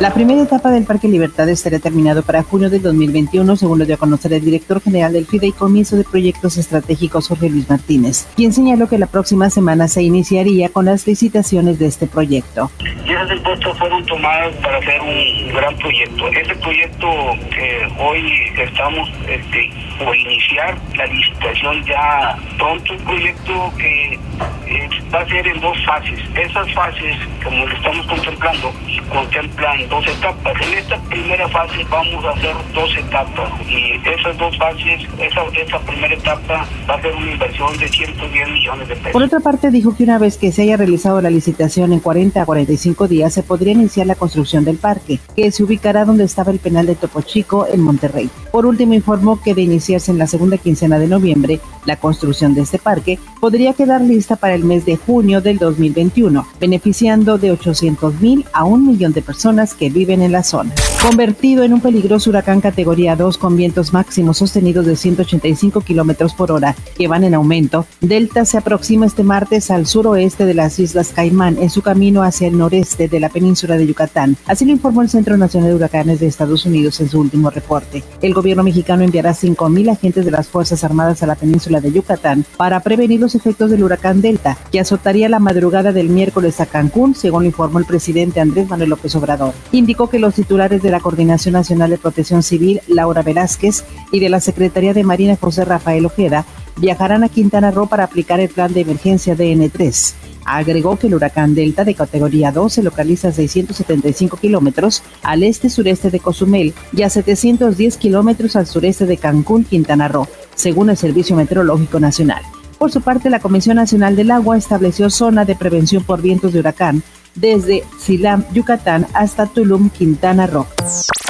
La primera etapa del Parque Libertad estará terminado para junio del 2021, según lo dio a conocer el director general del Fideicomiso de Proyectos Estratégicos, Jorge Luis Martínez, quien señaló que la próxima semana se iniciaría con las licitaciones de este proyecto. Y esas impuestos fueron tomadas para hacer un gran proyecto. Ese proyecto que hoy estamos este, por iniciar la licitación ya pronto, un proyecto que eh, va a ser en dos fases. Esas fases, como lo estamos contemplando, contemplan dos etapas. En esta primera fase vamos a hacer dos etapas y esas dos fases, esa, esa primera etapa va a ser una inversión de 110 millones de pesos. Por otra parte, dijo que una vez que se haya realizado la licitación en 40 a 45 días, se podría iniciar la construcción del parque, que se ubicará donde estaba el penal de Topo Chico en Monterrey. Por último, informó que de iniciarse en la segunda quincena de noviembre, la construcción de este parque podría quedar lista para el mes de junio del 2021, beneficiando de 800 mil a un millón de personas que viven en la zona. Convertido en un peligroso huracán categoría 2 con vientos máximos sostenidos de 185 kilómetros por hora que van en aumento, Delta se aproxima este martes al suroeste de las Islas Caimán en su camino hacia el noreste de la península de Yucatán. Así lo informó el Centro Nacional de Huracanes de Estados Unidos en su último reporte. El gobierno mexicano enviará 5.000 agentes de las Fuerzas Armadas a la península de Yucatán para prevenir los efectos del huracán Delta, que la madrugada del miércoles a Cancún, según lo informó el presidente Andrés Manuel López Obrador. Indicó que los titulares de de la Coordinación Nacional de Protección Civil, Laura Velázquez, y de la Secretaría de Marina, José Rafael Ojeda, viajarán a Quintana Roo para aplicar el plan de emergencia DN3. Agregó que el huracán Delta de categoría 2 se localiza a 675 kilómetros al este-sureste de Cozumel y a 710 kilómetros al sureste de Cancún, Quintana Roo, según el Servicio Meteorológico Nacional. Por su parte, la Comisión Nacional del Agua estableció zona de prevención por vientos de huracán desde Silam, Yucatán, hasta Tulum, Quintana Roo.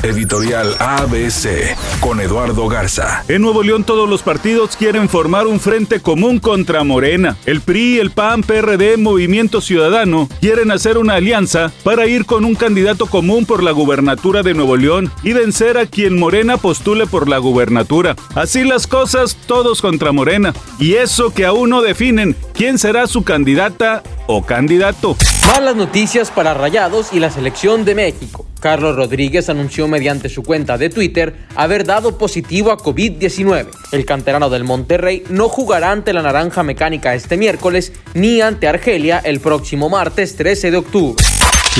Editorial ABC con Eduardo Garza. En Nuevo León todos los partidos quieren formar un frente común contra Morena. El PRI, el PAN, PRD, Movimiento Ciudadano quieren hacer una alianza para ir con un candidato común por la gubernatura de Nuevo León y vencer a quien Morena postule por la gubernatura. Así las cosas, todos contra Morena. Y eso que aún no definen quién será su candidata o candidato. Malas noticias para Rayados y la selección de México. Carlos Rodríguez anunció mediante su cuenta de Twitter haber dado positivo a COVID-19. El canterano del Monterrey no jugará ante la Naranja Mecánica este miércoles ni ante Argelia el próximo martes 13 de octubre.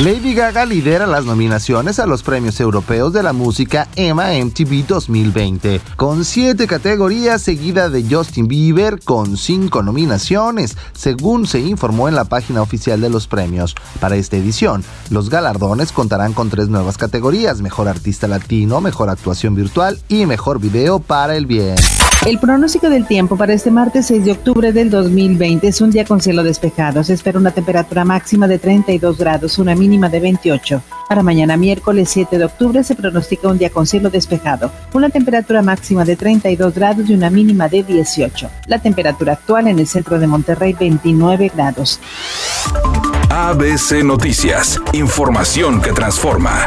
Lady Gaga lidera las nominaciones a los premios europeos de la música EMA MTV 2020, con siete categorías seguida de Justin Bieber con cinco nominaciones, según se informó en la página oficial de los premios. Para esta edición, los galardones contarán con tres nuevas categorías, Mejor Artista Latino, Mejor Actuación Virtual y Mejor Video para el Bien. El pronóstico del tiempo para este martes 6 de octubre del 2020 es un día con cielo despejado. Se espera una temperatura máxima de 32 grados, una mínima de 28. Para mañana miércoles 7 de octubre se pronostica un día con cielo despejado, una temperatura máxima de 32 grados y una mínima de 18. La temperatura actual en el centro de Monterrey 29 grados. ABC Noticias, información que transforma.